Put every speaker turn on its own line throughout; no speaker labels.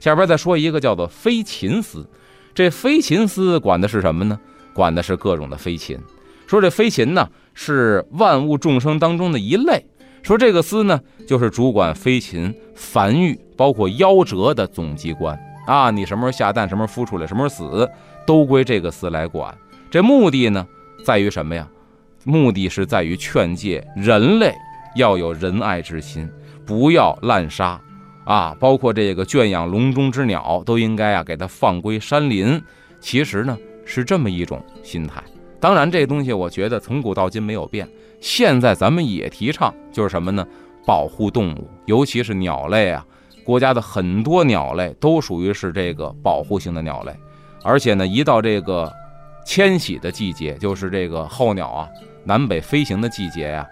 下边再说一个叫做飞禽司，这飞禽司管的是什么呢？管的是各种的飞禽。说这飞禽呢是万物众生当中的一类。说这个司呢就是主管飞禽繁育，包括夭折的总机关啊。你什么时候下蛋，什么时候孵出来，什么时候死，都归这个司来管。这目的呢，在于什么呀？目的是在于劝诫人类要有仁爱之心，不要滥杀啊！包括这个圈养笼中之鸟，都应该啊给它放归山林。其实呢，是这么一种心态。当然，这东西我觉得从古到今没有变。现在咱们也提倡，就是什么呢？保护动物，尤其是鸟类啊。国家的很多鸟类都属于是这个保护性的鸟类，而且呢，一到这个。迁徙的季节就是这个候鸟啊，南北飞行的季节呀，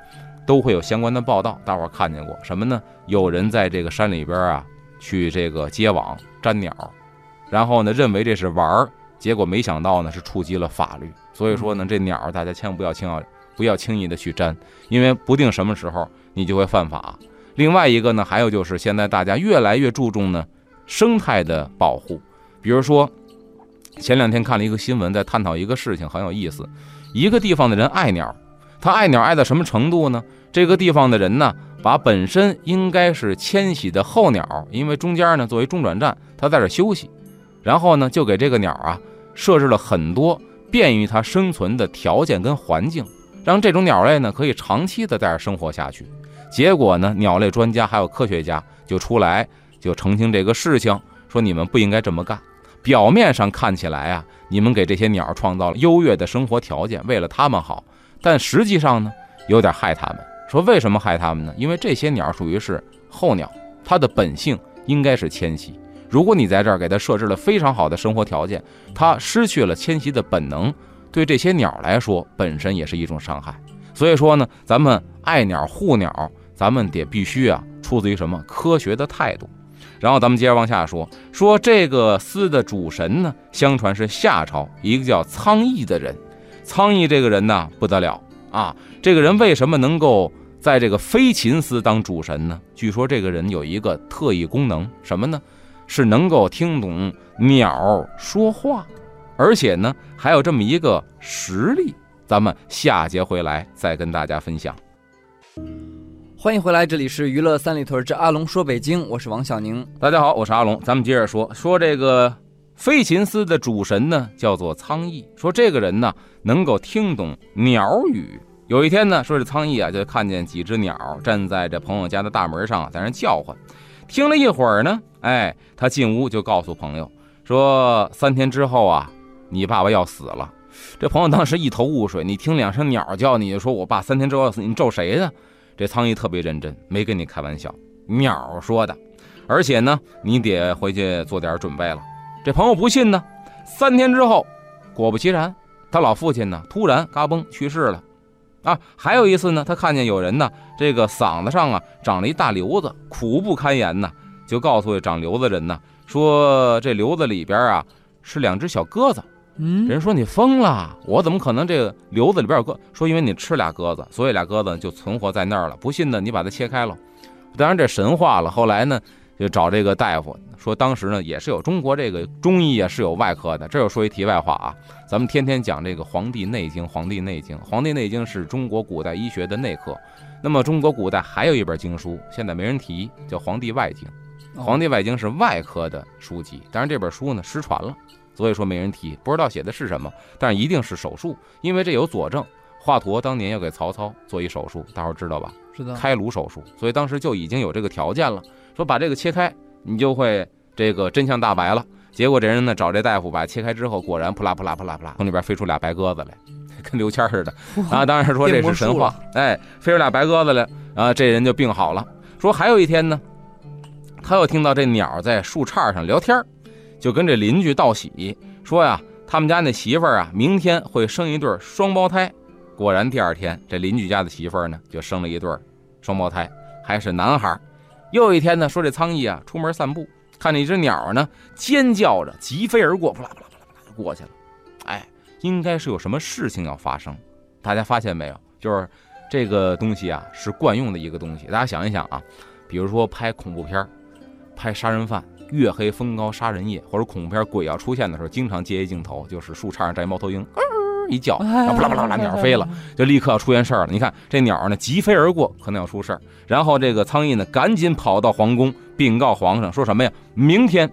都会有相关的报道。大伙儿看见过什么呢？有人在这个山里边啊，去这个接网粘鸟，然后呢，认为这是玩儿，结果没想到呢，是触及了法律。所以说呢，这鸟大家千万不要轻要不要轻易的去粘，因为不定什么时候你就会犯法。另外一个呢，还有就是现在大家越来越注重呢生态的保护，比如说。前两天看了一个新闻，在探讨一个事情，很有意思。一个地方的人爱鸟，他爱鸟爱到什么程度呢？这个地方的人呢，把本身应该是迁徙的候鸟，因为中间呢作为中转站，它在这休息，然后呢就给这个鸟啊设置了很多便于它生存的条件跟环境，让这种鸟类呢可以长期的在这生活下去。结果呢，鸟类专家还有科学家就出来就澄清这个事情，说你们不应该这么干。表面上看起来啊，你们给这些鸟创造了优越的生活条件，为了它们好，但实际上呢，有点害它们。说为什么害它们呢？因为这些鸟属于是候鸟，它的本性应该是迁徙。如果你在这儿给它设置了非常好的生活条件，它失去了迁徙的本能，对这些鸟来说本身也是一种伤害。所以说呢，咱们爱鸟护鸟，咱们得必须啊，出自于什么科学的态度。然后咱们接着往下说，说这个司的主神呢，相传是夏朝一个叫苍翼的人。苍翼这个人呢，不得了啊！这个人为什么能够在这个飞禽司当主神呢？据说这个人有一个特异功能，什么呢？是能够听懂鸟说话，而且呢，还有这么一个实力。咱们下节回来再跟大家分享。
欢迎回来，这里是娱乐三里屯之阿龙说北京，我是王小宁。
大家好，我是阿龙。咱们接着说说这个飞禽司的主神呢，叫做苍翼。说这个人呢，能够听懂鸟语。有一天呢，说这苍翼啊，就看见几只鸟站在这朋友家的大门上，在那叫唤。听了一会儿呢，哎，他进屋就告诉朋友说，三天之后啊，你爸爸要死了。这朋友当时一头雾水，你听两声鸟叫，你就说我爸三天之后要死，你咒谁呢？这苍蝇特别认真，没跟你开玩笑，鸟说的，而且呢，你得回去做点准备了。这朋友不信呢，三天之后，果不其然，他老父亲呢突然嘎嘣去世了，啊，还有一次呢，他看见有人呢，这个嗓子上啊长了一大瘤子，苦不堪言呢，就告诉长瘤子人呢，说这瘤子里边啊是两只小鸽子。嗯人说你疯了，我怎么可能这个瘤子里边有鸽？说因为你吃俩鸽子，所以俩鸽子就存活在那儿了。不信呢，你把它切开了。当然这神话了。后来呢，就找这个大夫说，当时呢也是有中国这个中医也是有外科的。这又说一题外话啊，咱们天天讲这个《黄帝内经》，《黄帝内经》，《黄帝内经》是中国古代医学的内科。那么中国古代还有一本经书，现在没人提，叫《黄帝外经》。
哦《
黄帝外经》是外科的书籍，但是这本书呢失传了，所以说没人提，不知道写的是什么，但是一定是手术，因为这有佐证。华佗当年要给曹操做一手术，大伙儿知道吧？
是的，
开颅手术，所以当时就已经有这个条件了，说把这个切开，你就会这个真相大白了。结果这人呢找这大夫把切开之后，果然扑啦扑啦扑啦扑啦，从里边飞出俩白鸽子来，跟刘谦似的。啊，当然说这是神话，哎，飞出俩白鸽子来，啊这人就病好了。说还有一天呢，他又听到这鸟在树杈上聊天，就跟这邻居道喜说呀，他们家那媳妇儿啊，明天会生一对双胞胎。果然第二天，这邻居家的媳妇儿呢就生了一对双胞胎，还是男孩。又一天呢，说这苍蝇啊出门散步，看见一只鸟呢尖叫着疾飞而过，扑啦扑啦扑啦扑啦就过去了。哎，应该是有什么事情要发生。大家发现没有？就是这个东西啊是惯用的一个东西。大家想一想啊，比如说拍恐怖片拍杀人犯、月黑风高杀人夜，或者恐怖片鬼要出现的时候，经常接一镜头，就是树杈上站一猫头鹰。一叫，然后扑啦扑啦扑啦，鸟飞了，就立刻要出现事儿了。你看这鸟呢，疾飞而过，可能要出事儿。然后这个苍蝇呢，赶紧跑到皇宫禀告皇上，说什么呀？明天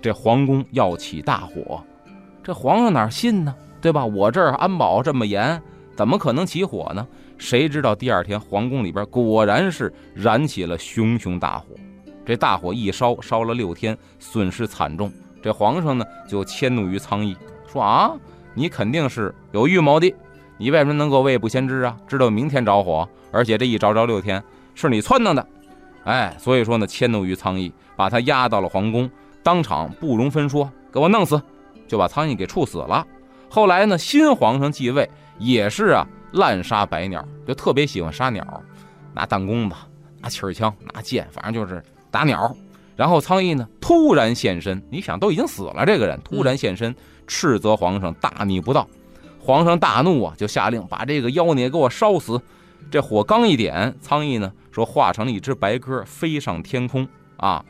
这皇宫要起大火。这皇上哪信呢？对吧？我这儿安保这么严，怎么可能起火呢？谁知道第二天皇宫里边果然是燃起了熊熊大火。这大火一烧，烧了六天，损失惨重。这皇上呢，就迁怒于苍蝇，说啊。你肯定是有预谋的，你为什么能够未卜先知啊？知道明天着火，而且这一着着六天，是你撺弄的，哎，所以说呢，迁怒于苍蝇，把他押到了皇宫，当场不容分说，给我弄死，就把苍蝇给处死了。后来呢，新皇上继位，也是啊，滥杀百鸟，就特别喜欢杀鸟，拿弹弓子，拿气儿枪，拿剑，反正就是打鸟。然后苍蝇呢，突然现身，你想都已经死了，这个人突然现身。斥责皇上大逆不道，皇上大怒啊，就下令把这个妖孽给我烧死。这火刚一点，苍蝇呢说化成了一只白鸽飞上天空啊。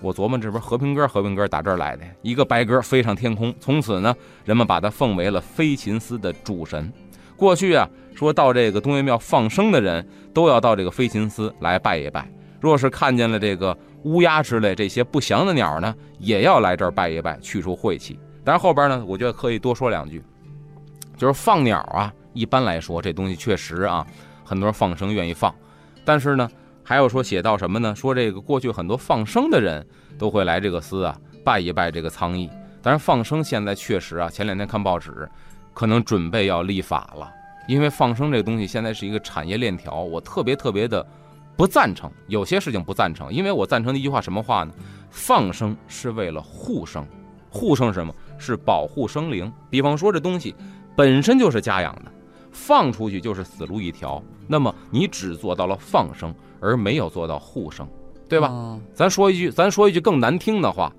我琢磨这不是和平鸽，和平鸽打这儿来的，一个白鸽飞上天空。从此呢，人们把它奉为了飞禽司的主神。过去啊，说到这个东岳庙放生的人都要到这个飞禽司来拜一拜。若是看见了这个乌鸦之类这些不祥的鸟呢，也要来这儿拜一拜，去除晦气。但是后边呢，我觉得可以多说两句，就是放鸟啊。一般来说，这东西确实啊，很多人放生愿意放。但是呢，还有说写到什么呢？说这个过去很多放生的人都会来这个司啊，拜一拜这个苍蝇。但是放生现在确实啊，前两天看报纸，可能准备要立法了，因为放生这个东西现在是一个产业链条，我特别特别的不赞成。有些事情不赞成，因为我赞成的一句话什么话呢？放生是为了护生，护生什么？是保护生灵，比方说这东西本身就是家养的，放出去就是死路一条。那么你只做到了放生，而没有做到护生，对吧？咱说一句，咱说一句更难听的话，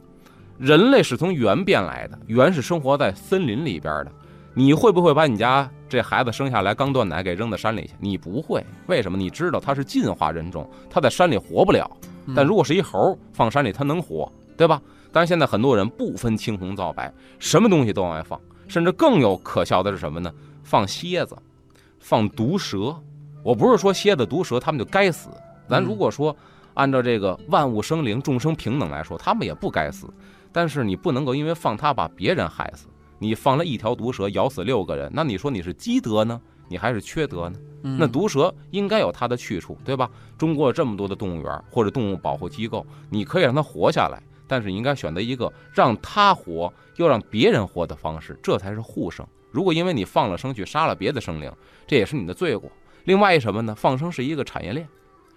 人类是从猿变来的，猿是生活在森林里边的。你会不会把你家这孩子生下来刚断奶给扔到山里去？你不会，为什么？你知道它是进化人种，它在山里活不了。但如果是一猴放山里，它能活，对吧？但是现在很多人不分青红皂白，什么东西都往外放，甚至更有可笑的是什么呢？放蝎子，放毒蛇。我不是说蝎子毒蛇他们就该死，咱如果说按照这个万物生灵、众生平等来说，他们也不该死。但是你不能够因为放它把别人害死。你放了一条毒蛇咬死六个人，那你说你是积德呢，你还是缺德呢？那毒蛇应该有它的去处，对吧？中国有这么多的动物园或者动物保护机构，你可以让它活下来。但是你应该选择一个让他活又让别人活的方式，这才是护生。如果因为你放了生去杀了别的生灵，这也是你的罪过。另外一什么呢？放生是一个产业链，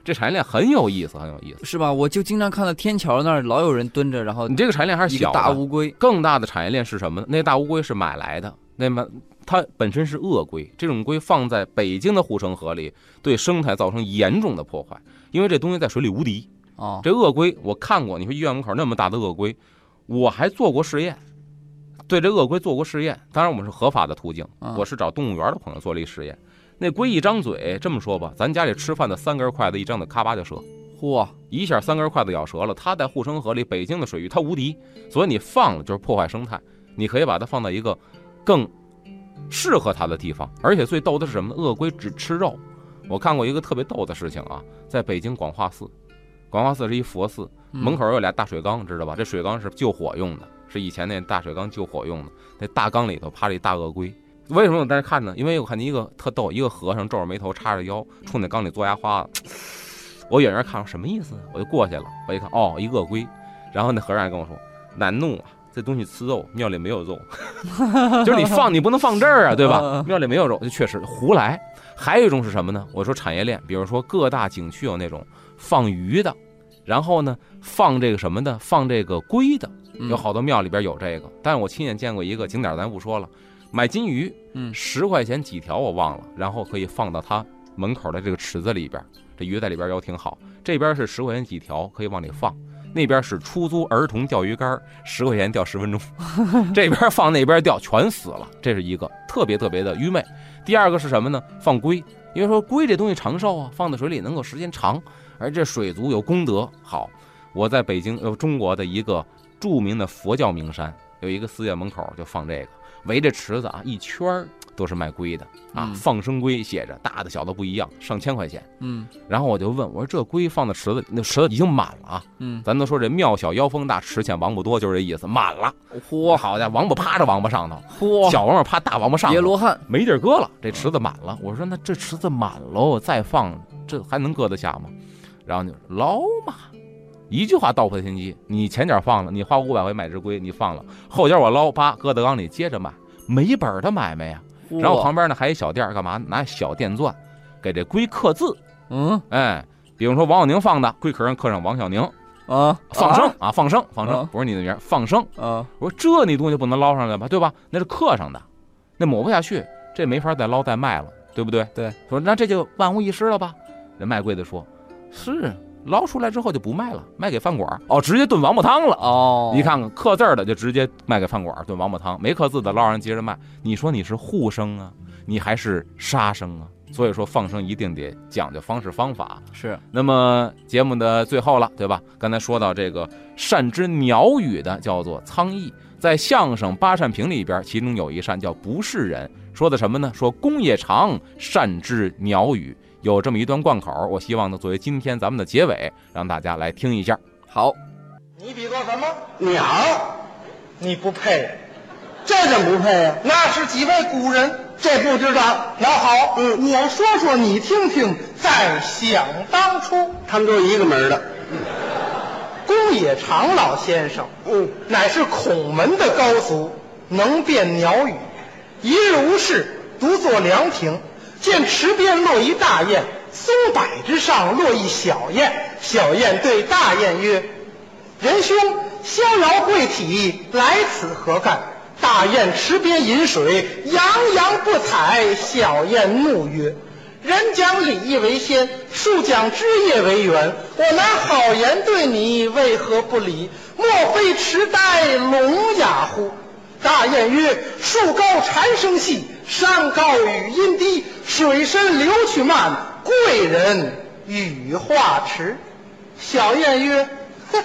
这产业链很有意思，很有意思，
是吧？我就经常看到天桥那儿老有人蹲着，然后
你这个产业链还是小
大乌龟。
更大的产业链是什么呢？那大乌龟是买来的，那么它本身是鳄龟，这种龟放在北京的护城河里，对生态造成严重的破坏，因为这东西在水里无敌。
哦，
这鳄龟我看过，你说医院门口那么大的鳄龟，我还做过试验，对这鳄龟做过试验。当然我们是合法的途径，我是找动物园的朋友做了一试验。那龟一张嘴，这么说吧，咱家里吃饭的三根筷子一张嘴，咔吧就折，
嚯，
一下三根筷子咬折了。它在护城河里，北京的水域它无敌，所以你放了就是破坏生态。你可以把它放到一个更适合它的地方。而且最逗的是什么呢？鳄龟只吃肉。我看过一个特别逗的事情啊，在北京广化寺。广化寺是一佛寺，
嗯
门口有俩大水缸，知道吧？这水缸是救火用的，是以前那大水缸救火用的。那大缸里头趴着一大鳄龟。为什么我在这看呢？因为我看见一个特逗，一个和尚皱着眉头，叉着腰，冲那缸里做牙花子。我远远看，什么意思？我就过去了。我一看，哦，一鳄龟。然后那和尚还跟我说：“难弄啊，这东西吃肉，庙里没有肉，就是你放你不能放这儿啊，对吧
嗯？
庙里没有肉，就确实胡来。还有一种是什么呢？我说产业链，比如说各大景区有那种放鱼的，然后呢放这个什么的，放这个龟的，
嗯
有好多庙里边有这个。但是我亲眼见过一个景点，咱不说了，买金鱼，
嗯
十块钱几条我忘了，然后可以放到他门口的这个池子里边，这鱼在里边游挺好。这边是十块钱几条，可以往里放。那边是出租儿童钓鱼竿，十块钱钓十分钟，这边放那边钓全死了，这是一个特别特别的愚昧。第二个是什么呢？放龟，因为说龟这东西长寿啊，放在水里能够时间长，而这水族有功德。好，我在北京呃中国的一个著名的佛教名山，有一个寺院门口就放这个，围着池子啊一圈儿都是卖龟的啊，
嗯
放生龟写着，大的小的不一样，上千块钱。
嗯
然后我就问我说这龟放到池子里，那池子已经满了啊。
嗯，
咱都说这庙小妖风大，池浅王八多，就是这意思，满了。
嚯
好家伙，王八趴着王八上头，
嚯，
小王八趴大王八上头，
别罗汉，
没地儿搁了，这池子满了。我说那这池子满喽，再放这还能搁得下吗？然后就捞嘛，一句话道破天机。你前脚放了，你花五百块买只龟，你放了，后脚我捞，叭搁到缸里接着卖，没本儿的买卖呀。然后旁边呢还有一小店儿，干嘛？拿小电钻给这龟刻字，
嗯
哎，比如说王小宁放的，龟壳上刻上王小宁，
啊
放生啊，放生，放
啊
生，不是你的名儿，放生。
啊
我说这你东西不能捞上来吧，对吧？那是刻上的，那抹不下去，这没法再捞再卖了，对不对？
对。
说那这就万无一失了吧？人卖龟的说，是捞出来之后就不卖了，卖给饭馆儿哦，直接炖王八汤了。
哦，
你看看刻字儿的就直接卖给饭馆儿炖王八汤，没刻字的捞上接着卖。你说你是护生啊，你还是杀生啊？所以说放生一定得讲究方式方法。
是
那么节目的最后了，对吧？刚才说到这个善知鸟语的叫做苍翼，在相声八扇屏里边，其中有一扇叫不是人，说的什么呢？说公也长，善知鸟语，有这么一段贯口。我希望呢，作为今天咱们的结尾，让大家来听一下。
好，
你比作什么？
鸟，
你不配，
这怎么不配呀、
那是几位古人。
这不知道，
那好，
嗯
我说说你听听。在想当初，
他们都是一个门儿的。
公冶长老先生
嗯，
乃是孔门的高俗，能辨鸟语。一日无事，独坐凉亭，见池边落一大雁，松柏之上落一小雁。小雁对大雁曰：“仁兄，逍遥贵体，来此何干？”大雁池边饮水，洋洋不采。小雁怒曰：“人讲礼义为先，树讲枝叶为源。我拿好言对你，为何不理？莫非痴呆聋哑乎？”大雁曰：“树高蝉声细，山高雨阴低，水深流去慢，贵人羽化迟。”小燕曰：“哼，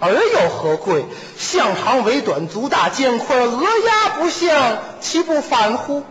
儿有何贵？项长尾短，足大肩宽，鹅鸭不相，其不反乎？”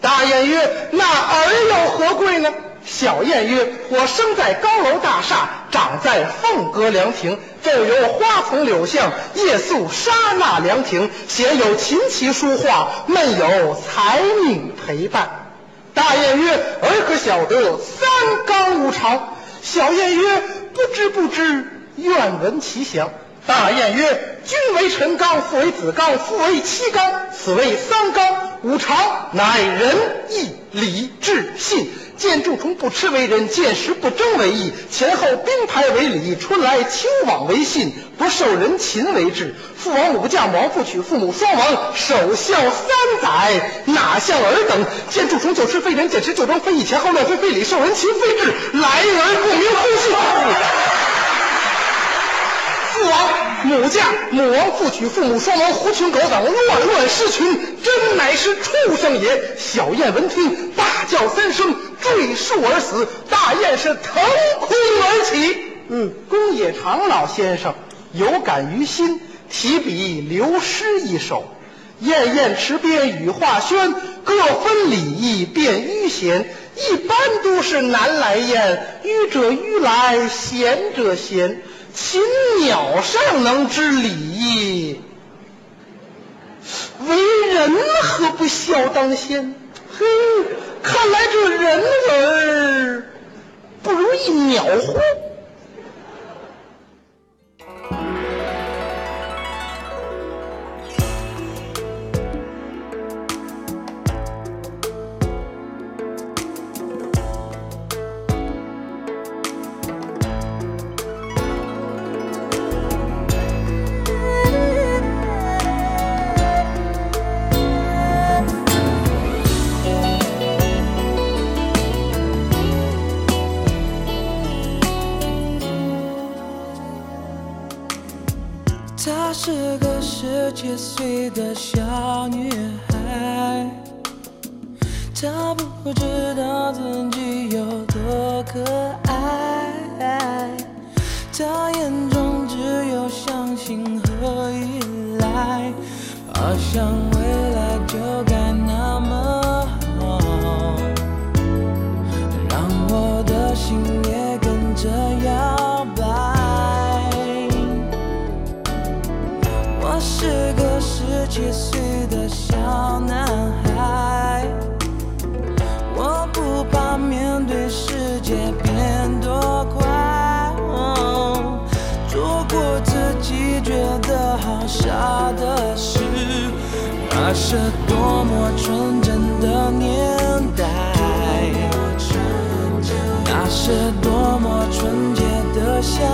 大雁曰：“那儿有何贵呢？”小燕曰：“我生在高楼大厦，长在凤阁凉亭，昼游花丛柳巷，夜宿沙那凉亭，闲有琴棋书画，闷有才女陪伴。”大雁曰：“儿可晓得三纲五常？”小燕曰：“不知不知，愿闻其详。”大雁曰：“君为臣纲，父为子纲，父为妻纲，此为三纲五常，乃仁义礼智信。见蛀虫不吃为仁，见石不争为义，前后兵排为礼，春来秋往为信，不受人勤为智。父王母嫁，母王父娶，父母双亡，守孝三载，哪像尔等？见蛀虫就吃非仁，见石就争非义，前后乱非非礼，受人勤非智，来而不明乎信。父王母嫁，母王父娶，父母双亡，狐群狗党，乱乱失群，真乃是畜生也。小燕闻听，大叫三声，坠树而死，大雁是腾空而起。
嗯，
公冶长老先生有感于心，提笔留诗一首：燕燕池边羽化轩，各分礼义便于贤。一般都是南来燕，于者于来，贤者贤。禽鸟尚能知礼义，为人何不孝当先？嘿。看来这人儿不如一鸟乎。
纯真的年代那是多么纯洁的笑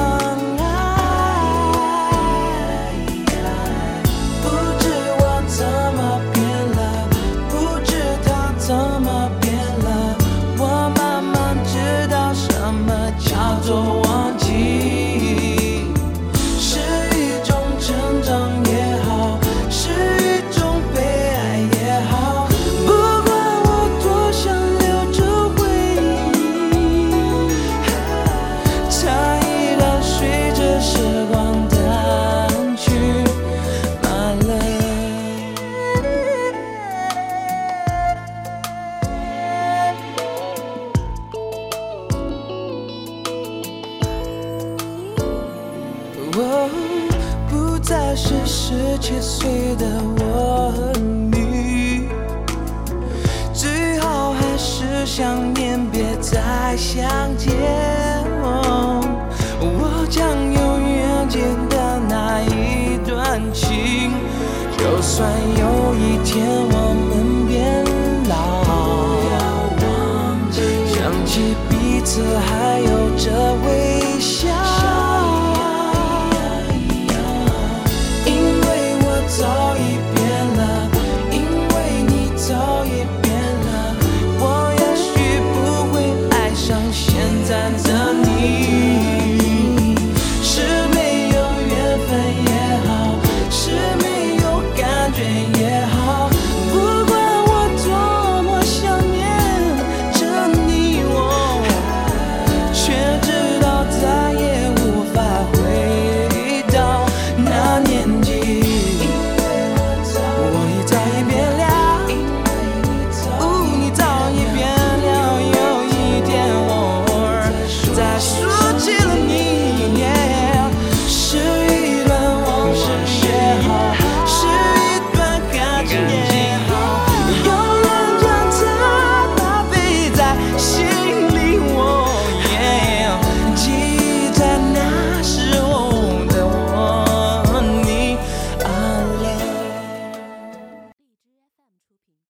想起彼此还有着微笑。